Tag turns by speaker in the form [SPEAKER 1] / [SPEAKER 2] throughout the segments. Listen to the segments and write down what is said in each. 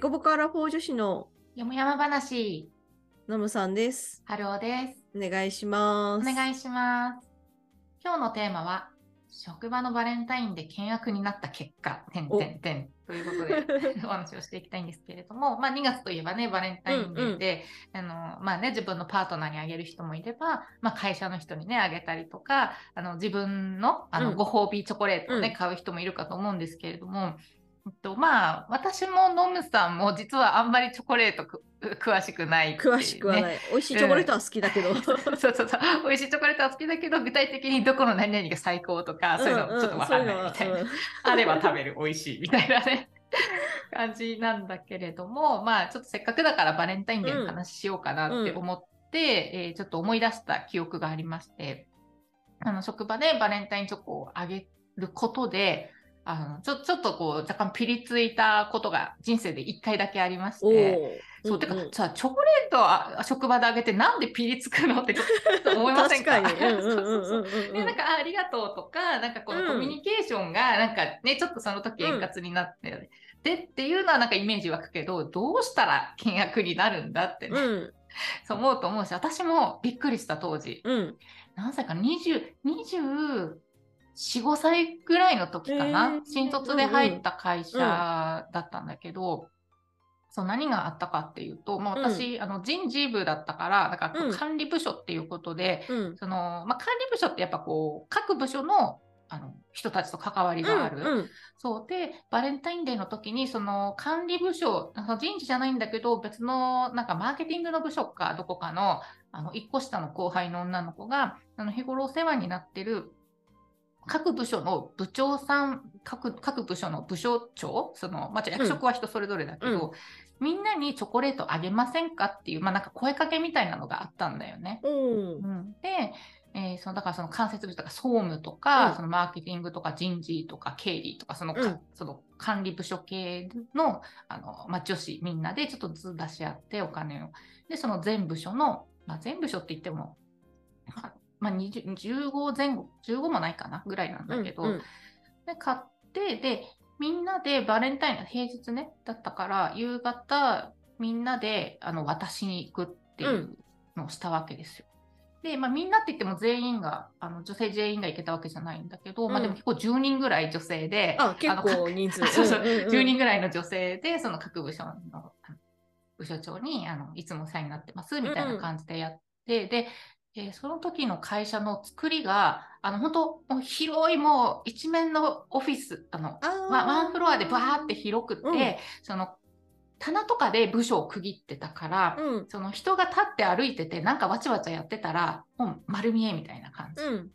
[SPEAKER 1] コボカラフォー女子の
[SPEAKER 2] よもやま話、
[SPEAKER 1] ナムさんです。
[SPEAKER 2] ハローです。
[SPEAKER 1] お願いします。
[SPEAKER 2] お願いします。今日のテーマは、職場のバレンタインで険悪になった結果、てんてんてんということで お話をしていきたいんですけれども、まあ2月といえばね、バレンタインデーで、あのまあね、自分のパートナーにあげる人もいれば、まあ会社の人にね、あげたりとか、あの自分のあの
[SPEAKER 1] うん
[SPEAKER 2] ご褒美チョコレートをね、
[SPEAKER 1] うん
[SPEAKER 2] 買う人もいるかと思うんですけれども、と、まあ私もノムさんも実はあんまりチョコレートく詳しくないね、
[SPEAKER 1] 詳しくはない。美味しいチョコレートは好きだけど。
[SPEAKER 2] そうそうそう。美味しいチョコレートは好きだけど具体的にどこの何々が最高とかそういうのちょっと分かんないみたいな、あれば食べる美味しいみたいなね感じなんだけれども まあちょっとせっかくだからバレンタインデーの話しようかなって思って、えーちょっと思い出した記憶がありましてあの職場でバレンタインチョコをあげることであのちょちょっとこう若干ピリついたことが人生で1回だけありまして。そう、てか、う
[SPEAKER 1] んうん、
[SPEAKER 2] さ、チョコレートは職場であげて、なんでピリつくのってちょっと思いませんか？
[SPEAKER 1] 確かに。
[SPEAKER 2] なんか、ありがとうとか、なんかこのコミュニケーションが、なんかね、ちょっとその時円滑になって、うん、でっていうのはなんかイメージ湧くけど、どうしたら険約になるんだってね。
[SPEAKER 1] うん。
[SPEAKER 2] そう思うと思うし私もびっくりした当時、
[SPEAKER 1] うん、
[SPEAKER 2] 何歳か2020 45歳ぐらいの時かな、
[SPEAKER 1] えー、
[SPEAKER 2] 新卒で入った会社だったんだけど、うんうん、そう何があったかっていうと、まあ、私、うん、あの人事部だったからだか
[SPEAKER 1] ら
[SPEAKER 2] 管理部署っていうことで、そのま、管理部署ってやっぱこう各部署のあの人たちと関わりがある。
[SPEAKER 1] うんうん、
[SPEAKER 2] そうでバレンタインデーの時にその管理部署その人事じゃないんだけど別のなんかマーケティングの部署かどこかのあの1個下の後輩の女の子があの日頃お世話になってる各部署の部長さん各各部署の部署長その、まあ、役職は人それぞれだけど、みんなにチョコレートあげませんかっていう、まあ、なんか声かけみたいなのがあったんだよね。
[SPEAKER 1] うん。
[SPEAKER 2] うん、で、えーそのだからその間接部とか総務とか、
[SPEAKER 1] うん。
[SPEAKER 2] そのマーケティングとか人事とか経理とかそのか、
[SPEAKER 1] うん。
[SPEAKER 2] その管理部署系のあの、まあ、女子みんなでちょっとずつ出し合ってお金を。でその全部署の、まあ、全部署って言っても、まあまあ、20 15前後15もないかなぐらいなんだけど、
[SPEAKER 1] うん
[SPEAKER 2] で買ってでみんなでバレンタインが平日ねだったから夕方みんなであの渡しに行くっていうのをしたわけですよ。で、まあ、みんなって言っても全員があの女性全員が行けたわけじゃないんだけど、まあ、
[SPEAKER 1] うん。
[SPEAKER 2] でも結構10人ぐらい女性で
[SPEAKER 1] あ、結
[SPEAKER 2] の
[SPEAKER 1] 構人数。
[SPEAKER 2] そうそう
[SPEAKER 1] うんうんうん
[SPEAKER 2] 10人ぐらいの女性でその各部署のあの部署長にあのいつもお世話になってますみたいな感じでやって、で、えーその時の会社の作りがあの本当もう広いもう一面のオフィスあのまワンフロアでバーって広くて、
[SPEAKER 1] うん
[SPEAKER 2] その棚とかで部署を区切ってたから、
[SPEAKER 1] うん。
[SPEAKER 2] その人が立って歩いててなんかわちゃわちゃやってたらもう丸見えみたいな感じ。
[SPEAKER 1] うん。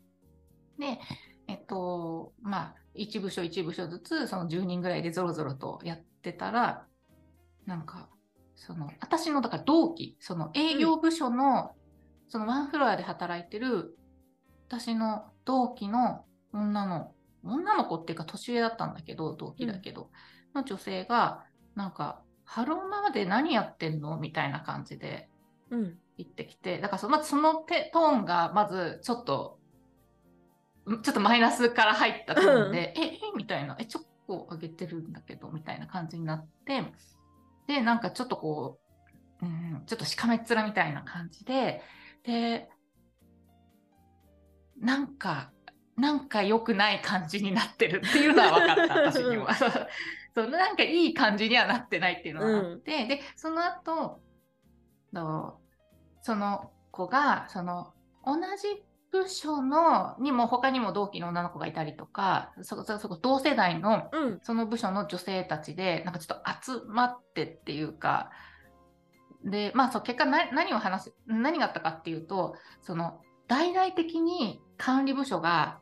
[SPEAKER 2] で、えっと、まあ、一部署一部署ずつ、その10人ぐらいでぞろぞろとやってたら、なんか、その、私の、だから同期、その営業部署の、そのワンフロアで働いてる、私の同期の女の、女の子っていうか年上だったんだけど、同期だけど、の女性が、なんか、ハローマまで何やってんのみたいな感じで、
[SPEAKER 1] うん。
[SPEAKER 2] 言ってきて、だからそのまずそのテトーンがまずちょっと、んちょっとマイナスから入ったトーンで、え、え、みたいな、え、チョコあげてるんだけど、みたいな感じになって、で、なんかちょっとこう、うん、ちょっとしかめっ面みたいな感じで、で、なんか、なんか良くない感じになってるっていうのは分かった、私には。そう、なんかいい感じにはなってないっていうのがあって、で、その後、のその子がその同じ部署のにも他にも同期の女の子がいたりとかそそそこ同世代の
[SPEAKER 1] うん。
[SPEAKER 2] その部署の女性たちでなんかちょっと集まってっていうかでまあそう結果な何を話す何があったかっていうとその大々的に管理部署が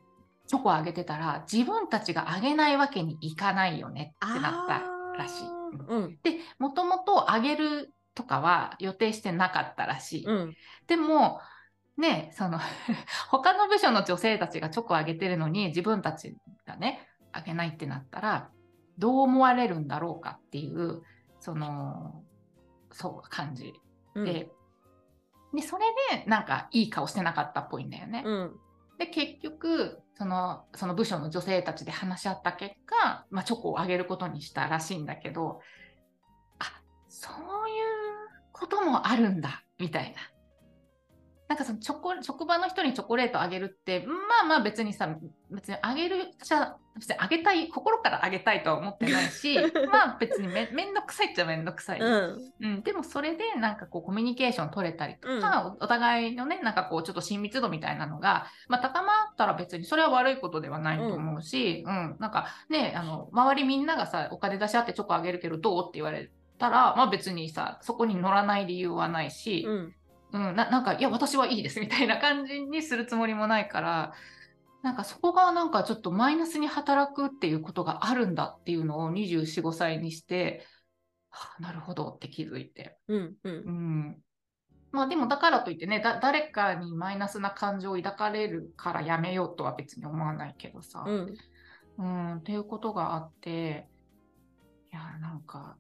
[SPEAKER 2] チョコをあげてたら自分たちがあげないわけにいかないよねってなったらしい。
[SPEAKER 1] うん。
[SPEAKER 2] でもともとあげるとかは予定してなかったらしい。
[SPEAKER 1] うん。
[SPEAKER 2] でもねその 他の部署の女性たちがチョコあげてるのに自分たちがねあげないってなったらどう思われるんだろうかっていうそのそう感じ
[SPEAKER 1] うん。
[SPEAKER 2] で,、でそれでなんかいい顔してなかったっぽいんだよね。
[SPEAKER 1] うん。
[SPEAKER 2] で結局そのその部署の女性たちで話し合った結果、まあ、チョコをあげることにしたらしいんだけどあそういうこともあるんだみたいな。なんかそのチョコ職場の人にチョコレートあげるってまあまあ別にさ別にあげるじゃ別にあげたい心からあげたいとは思ってないし まあ別にめめんどくさいっちゃめんどくさい、
[SPEAKER 1] うん。
[SPEAKER 2] うん、でもそれでなんかこうコミュニケーション取れたりとか、おお互いのねなんかこうちょっと親密度みたいなのが、まあ、高まったら別にそれは悪いことではないと思うし、うん。なんかねあの周りみんながさお金出し合ってチョコあげるけどどうって言われたら、まあ、別にさそこに乗らない理由はないし、
[SPEAKER 1] うん
[SPEAKER 2] うん、ななんか、いや、私はいいです みたいな感じにするつもりもないから、なんかそこがなんかちょっとマイナスに働くっていうことがあるんだっていうのを24、5歳にして、はあ、なるほどって気づいて。
[SPEAKER 1] うんうん
[SPEAKER 2] うん。まあでもだからといってね、だ誰かにマイナスな感情を抱かれるからやめようとは別に思わないけどさ。
[SPEAKER 1] うん
[SPEAKER 2] うん、っていうことがあって、いや、なんか、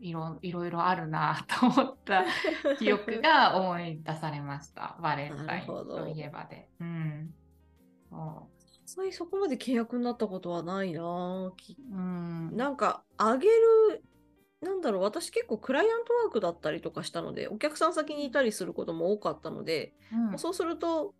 [SPEAKER 2] いろいろいろあるなと思った 記憶が思い出されました。バレンタインといえばで。うん。そ
[SPEAKER 1] そういうそこまで契約になったことはないな
[SPEAKER 2] う。うん。
[SPEAKER 1] なんかあげるなんだろう私結構クライアントワークだったりとかしたのでお客さん先にいたりすることも多かったので、
[SPEAKER 2] うん
[SPEAKER 1] そうすると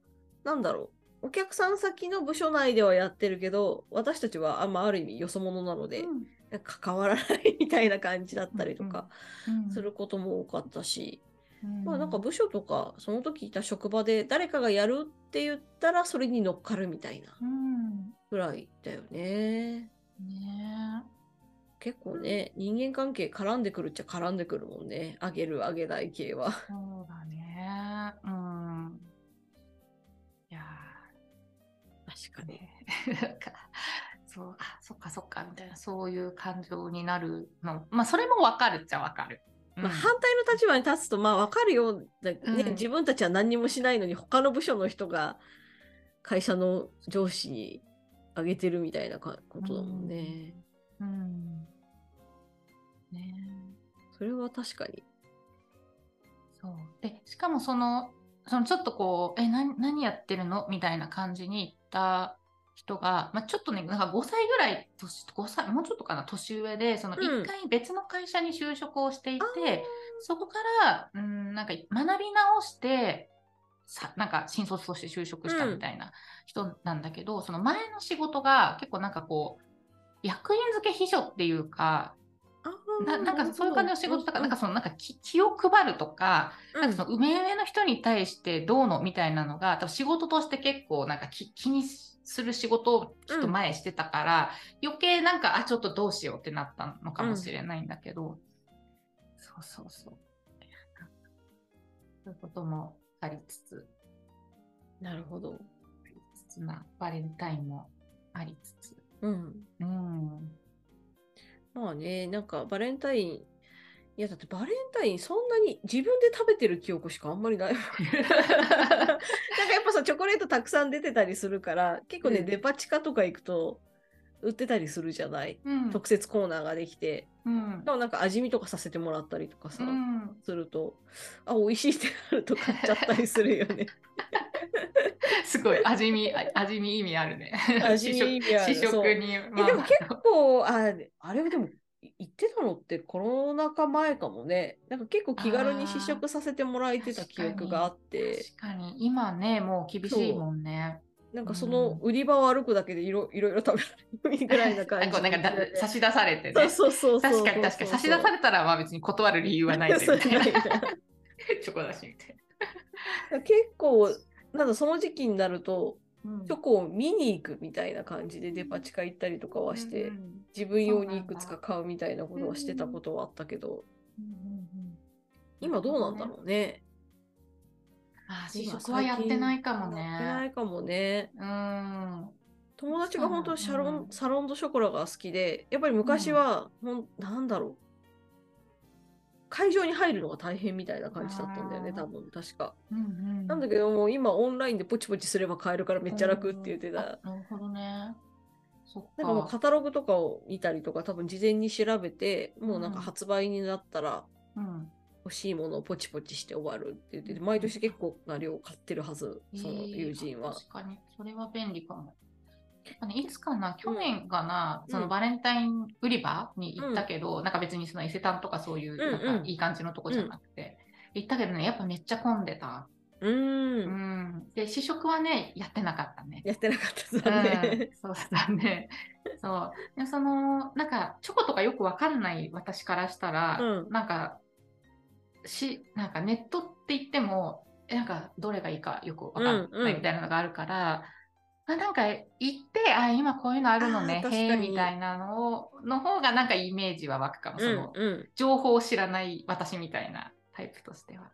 [SPEAKER 1] なんだろうお客さん先の部署内ではやってるけど私たちはあ,、まあ、ある意味よそ者なので、なんか関わらない みたいな感じだったりとか
[SPEAKER 2] うん
[SPEAKER 1] することも多かったし、
[SPEAKER 2] うん
[SPEAKER 1] まあなんか部署とかその時いた職場で誰かがやるって言ったらそれに乗っかるみたいな
[SPEAKER 2] うん。
[SPEAKER 1] ぐらいだよね。
[SPEAKER 2] ね
[SPEAKER 1] 結構ね人間関係絡んでくるっちゃ絡んでくるもんねあげるあげない系は。
[SPEAKER 2] そうだね。うん。いやー
[SPEAKER 1] 確かに。
[SPEAKER 2] ね、なんかそうあそっかそっかみたいなそういう感情になるのまあそれも分かるっちゃ分かる。うん
[SPEAKER 1] まあ、反対の立場に立つとまあ分かるよだ、ね
[SPEAKER 2] うん
[SPEAKER 1] 自分たちは何にもしないのに他の部署の人が会社の上司にあげてるみたいなかことだもんね。
[SPEAKER 2] うんね
[SPEAKER 1] それは確かに。
[SPEAKER 2] そうでしかもそのそのちょっとこう「え何何やってるの?」みたいな感じに言った人が、まあ、ちょっとねなんか5歳ぐらい年5歳もうちょっとかな年上でその
[SPEAKER 1] うん。
[SPEAKER 2] 1回別の会社に就職をしていて、そこからうんなんか学び直してさなんか新卒として就職したみたいな人なんだけど、その前の仕事が結構なんかこう役員付け秘書っていうかななんかそういう感じの仕事とか、なんかそのなんか気気を配るとか、なんかその上上の人に対してどうのみたいなのが多分仕事として結構なんか気気にする仕事をきっと前してたから、余計なんかあちょっとどうしようってなったのかもしれないんだけど、そうそうそう。そういうこともありつつ。
[SPEAKER 1] なるほど。
[SPEAKER 2] ありつつなバレンタインもありつつ。
[SPEAKER 1] うん。
[SPEAKER 2] うん。
[SPEAKER 1] まあね、なんかバレンタイン、いやだってバレンタインそんなに自分で食べてる記憶しかあんまりない。なんかやっぱさ、チョコレートたくさん出てたりするから、結構ね、
[SPEAKER 2] うん
[SPEAKER 1] デパ地下とか行くと売ってたりするじゃない。
[SPEAKER 2] うん
[SPEAKER 1] 特設コーナーができて。
[SPEAKER 2] うん
[SPEAKER 1] でもなんか味見とかさせてもらったりとかさ、
[SPEAKER 2] うん
[SPEAKER 1] すると、あ、美味しいってなると買っちゃったりするよね。
[SPEAKER 2] すごい味見あ味見意味あるね。
[SPEAKER 1] 味見意味ある
[SPEAKER 2] 試食に、
[SPEAKER 1] え
[SPEAKER 2] まあ
[SPEAKER 1] でも結構、ああれはでも、い言ってたのってコロナ禍前かもね。なんか結構気軽に試食させてもらえてた記憶があって、
[SPEAKER 2] 確かに。今ねもう厳しいもんね。
[SPEAKER 1] なんかその売り場を歩くだけでいろいろいろ食べられるぐらいな感じ
[SPEAKER 2] なんかなんかだ差し出されてね。
[SPEAKER 1] そうそうそう
[SPEAKER 2] 確かに確かに。差し出されたらまあ別に断る理由はない ぜみたい チョコだしみたい
[SPEAKER 1] 結構、なんだその時期になると、
[SPEAKER 2] な。
[SPEAKER 1] チョコを見に行くみたいな感じでデパ地下行ったりとかはして、
[SPEAKER 2] うん
[SPEAKER 1] 自分用にいくつか買うみたいなことはしてたことはあったけど、今どうなんだろうね。
[SPEAKER 2] あー試食はやってないかも
[SPEAKER 1] やってな
[SPEAKER 2] ね。
[SPEAKER 1] いかもね。
[SPEAKER 2] うん。
[SPEAKER 1] 友達が本当シャロン、
[SPEAKER 2] うん
[SPEAKER 1] サロンドショコラが好きで、やっぱり昔は、ほんなんだろう。会場に入るのが大変みたいな感じだったんだよね、多分、確か。
[SPEAKER 2] うんうん
[SPEAKER 1] なんだけどもう今オンラインでポチポチすれば買えるからめっちゃ楽って言ってた。
[SPEAKER 2] あなるほどね。そっか。
[SPEAKER 1] なんかもうカタログとかを見たりとか多分事前に調べて、もうなんか
[SPEAKER 2] うん
[SPEAKER 1] 発売になったら
[SPEAKER 2] うん。
[SPEAKER 1] 欲しいものをポチポチして終わるって言ってて、毎年結構な量買ってるはず、その友人は。
[SPEAKER 2] 確かに、それは便利かも。ね、いつかな、去年かな、
[SPEAKER 1] うん
[SPEAKER 2] そのバレンタイン売り場に行ったけど、なんか別にその伊勢丹とかそういう、
[SPEAKER 1] うんうん
[SPEAKER 2] なんかいい感じのとこじゃなくて、行ったけどね、やっぱめっちゃ混んでた。
[SPEAKER 1] うー。
[SPEAKER 2] うんん。で、試食はね、やってなかったね。
[SPEAKER 1] やってなかった
[SPEAKER 2] う
[SPEAKER 1] 残念。
[SPEAKER 2] ん、そうだね。そう。で、その、なんか、チョコとかよくわかんない私からしたら、
[SPEAKER 1] うん
[SPEAKER 2] なんか、し、なんかネットって言っても、えなんか、どれがいいかよくわかん
[SPEAKER 1] うんうん
[SPEAKER 2] ないみたいなのがあるから、あなんか、行って、あ、今こういうのあるのねへえ、みたいなのを、の方がなんかイメージは湧くかも。その、
[SPEAKER 1] うん
[SPEAKER 2] 情報を知らない私みたいなタイプとしては。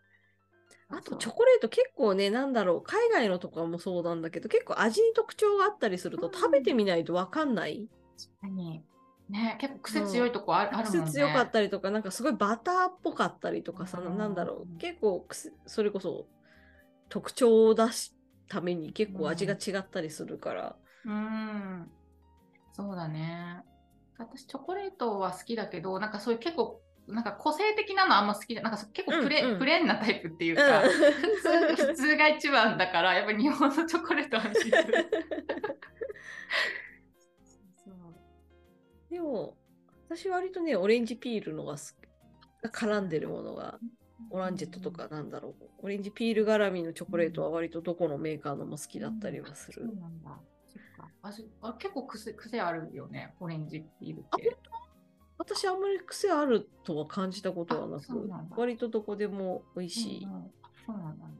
[SPEAKER 1] あと
[SPEAKER 2] そう
[SPEAKER 1] チョコレート結構ね、なんだろう、海外のとかもそうなんだけど、結構味に特徴があったりすると、
[SPEAKER 2] うん
[SPEAKER 1] 食べてみないとわかんない？
[SPEAKER 2] 確かに。ね、結構癖強いとこあ,、あるもんね。
[SPEAKER 1] 癖強かったりとか、なんかすごいバターっぽかったりとかさ、
[SPEAKER 2] うん
[SPEAKER 1] なんだろう、結構癖それこそ特徴を出すために結構味が違ったりするから。
[SPEAKER 2] うん。そうだね。私、チョコレートは好きだけど、なんかそういう結構、なんか個性的なのあんま好きじゃなんか結構プレ,、
[SPEAKER 1] うんうん
[SPEAKER 2] プレーンなタイプっていう
[SPEAKER 1] う
[SPEAKER 2] か、
[SPEAKER 1] ん
[SPEAKER 2] 普通普通が一番だから、やっぱり日本のチョコレートは安心する。そう
[SPEAKER 1] でも、私割とね、オレンジピールのが好きが絡んでるものが、オランジェットとかなんだろう。オレンジピール絡みのチョコレートは割とどこのメーカーのも好きだったりはする
[SPEAKER 2] そう。なんだ。そっか味あ結構癖癖あるよね、オレンジピールって。
[SPEAKER 1] 私あんまり癖あるとは感じたことはな
[SPEAKER 2] あそう
[SPEAKER 1] く
[SPEAKER 2] なんだ、
[SPEAKER 1] 割とどこでも美味しい。
[SPEAKER 2] うんうんそうなんだね。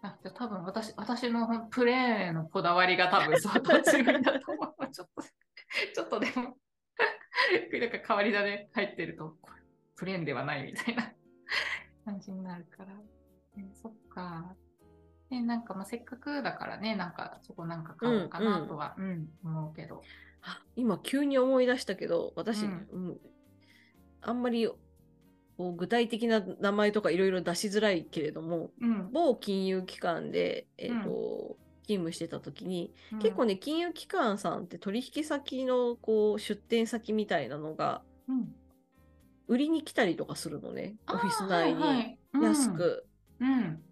[SPEAKER 2] あじゃあ多分私私のプレーンのこだわりが多分相当強いんだと思う。ちょっと、ちょっとでも、なんか変わり種入ってると、これプレーンではないみたいな感じになるから。ねそっか。ね、なんかまあせっかくだからね、なんかそこなんか買おうかなとは、うん思うけど。
[SPEAKER 1] あ今急に思い出したけど、私、
[SPEAKER 2] うん
[SPEAKER 1] うんあんまりこう具体的な名前とかいろいろ出しづらいけれども、
[SPEAKER 2] うん。
[SPEAKER 1] 某金融機関で、えーと勤務してた時に、
[SPEAKER 2] うん
[SPEAKER 1] 結構ね、金融機関さんって取引先のこう出店先みたいなのが
[SPEAKER 2] うん、
[SPEAKER 1] 売りに来たりとかするのね、オフィス内に。
[SPEAKER 2] はいはい。うん。
[SPEAKER 1] 安く。
[SPEAKER 2] うん。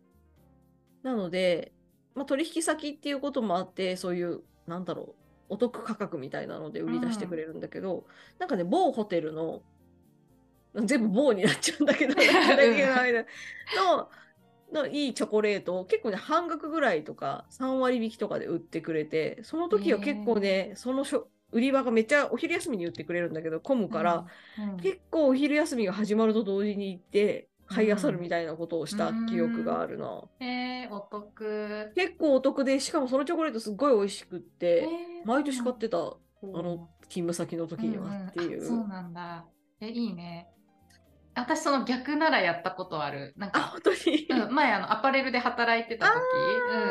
[SPEAKER 1] なので、まあ、取引先っていうこともあって、そういう、なんだろう、お得価格みたいなので売り出してくれるんだけど、なんかね、某ホテルの、全部某になっちゃうんだけど、の間。の、のいいチョコレートを結構ね、半額ぐらいとか、3割引きとかで売ってくれて、その時は結構ね、そのしょ売り場がめっちゃお昼休みに売ってくれるんだけど、混むから、
[SPEAKER 2] うん、
[SPEAKER 1] 結構お昼休みが始まると同時に行って、買い漁るみたいなことをした記憶があるな。
[SPEAKER 2] えー、お得。
[SPEAKER 1] 結構お得で、しかもそのチョコレートすっごい美味しくって、
[SPEAKER 2] えー
[SPEAKER 1] 毎年買ってた、
[SPEAKER 2] うなんだ
[SPEAKER 1] の、勤務先の時にはっていう。
[SPEAKER 2] んんあそうなんだ。え、いいね。私、その逆ならやったことある。なん
[SPEAKER 1] あ、
[SPEAKER 2] か、
[SPEAKER 1] 本当に？
[SPEAKER 2] うん、前、あの、アパレルで働いてた時、
[SPEAKER 1] あ
[SPEAKER 2] う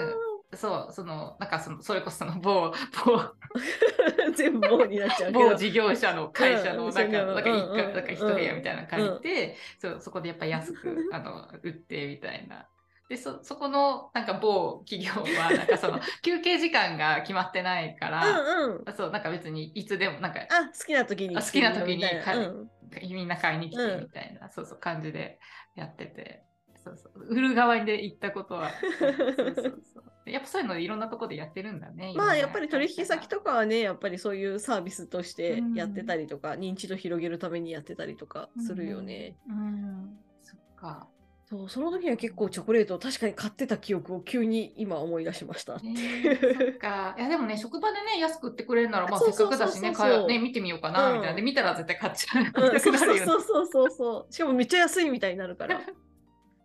[SPEAKER 2] ん、そう、その、なんかその、それこそその某、某、
[SPEAKER 1] ー全部棒になっちゃうけど。
[SPEAKER 2] 某事業者の会社の
[SPEAKER 1] うん
[SPEAKER 2] なんか、
[SPEAKER 1] うん
[SPEAKER 2] なんか一
[SPEAKER 1] う
[SPEAKER 2] なんか一部屋みたいなの借りて、そうそこでやっぱ安くあの売ってみたいな。でそ、そこのなんか某企業は、なんかその 休憩時間が決まってないから、
[SPEAKER 1] うんうん。
[SPEAKER 2] そう、なんか別にいつでも、なんか
[SPEAKER 1] あ、好きな時に。
[SPEAKER 2] あ好きな時に
[SPEAKER 1] みたいな
[SPEAKER 2] はい
[SPEAKER 1] うん
[SPEAKER 2] みんな買いに来て
[SPEAKER 1] うん
[SPEAKER 2] みたいな、そうそう感じでやってて、そうそう売る側で行ったことは。そうそうそうやっぱそういうのいろんなところでやってるんだね。
[SPEAKER 1] まあやっぱり取引先
[SPEAKER 2] と
[SPEAKER 1] とかはね、やっぱりそういうサービスとしてやってたりとか、認知度広げるためにやってたりとかするよね。。
[SPEAKER 2] うん、うんそっか。
[SPEAKER 1] そう、その時は結構チョコレートを確かに買ってた記憶を急に今思い出しました。
[SPEAKER 2] えー、そっか。いやでもね、職場でね、安く売ってくれるなら、まあせっかくだしね、ね見てみようかな、
[SPEAKER 1] うん
[SPEAKER 2] みたいな。で、見たら絶対買っちゃう。
[SPEAKER 1] そうそうそうそう。しかもめっちゃ安いみたいになるから、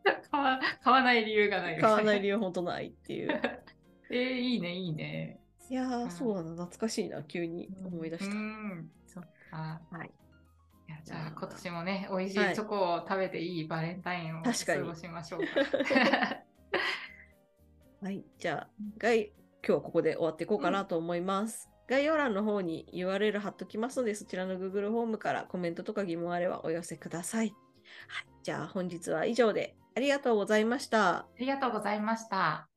[SPEAKER 2] 買わ買わない理由がない。
[SPEAKER 1] 買わない理
[SPEAKER 2] 由。
[SPEAKER 1] 由本当ないっていう。
[SPEAKER 2] えー、いいね、いいね。
[SPEAKER 1] いやー、
[SPEAKER 2] うん
[SPEAKER 1] そうだな、懐かしいな、急に思い出した。
[SPEAKER 2] うん、そっか。
[SPEAKER 1] はい。
[SPEAKER 2] いやじゃあ今年もね、美味し
[SPEAKER 1] はい
[SPEAKER 2] いチョコを食べていいバレンタインを過ごしましょうか。
[SPEAKER 1] はい、じゃあ、概今日はここで終わっていこうかなと思います。概要欄の方に URL 貼っときますので、そちらの Google フォームからコメントとか疑問あればお寄せください。はい、じゃあ本日は以上でありがとうございました。
[SPEAKER 2] ありがとうございました。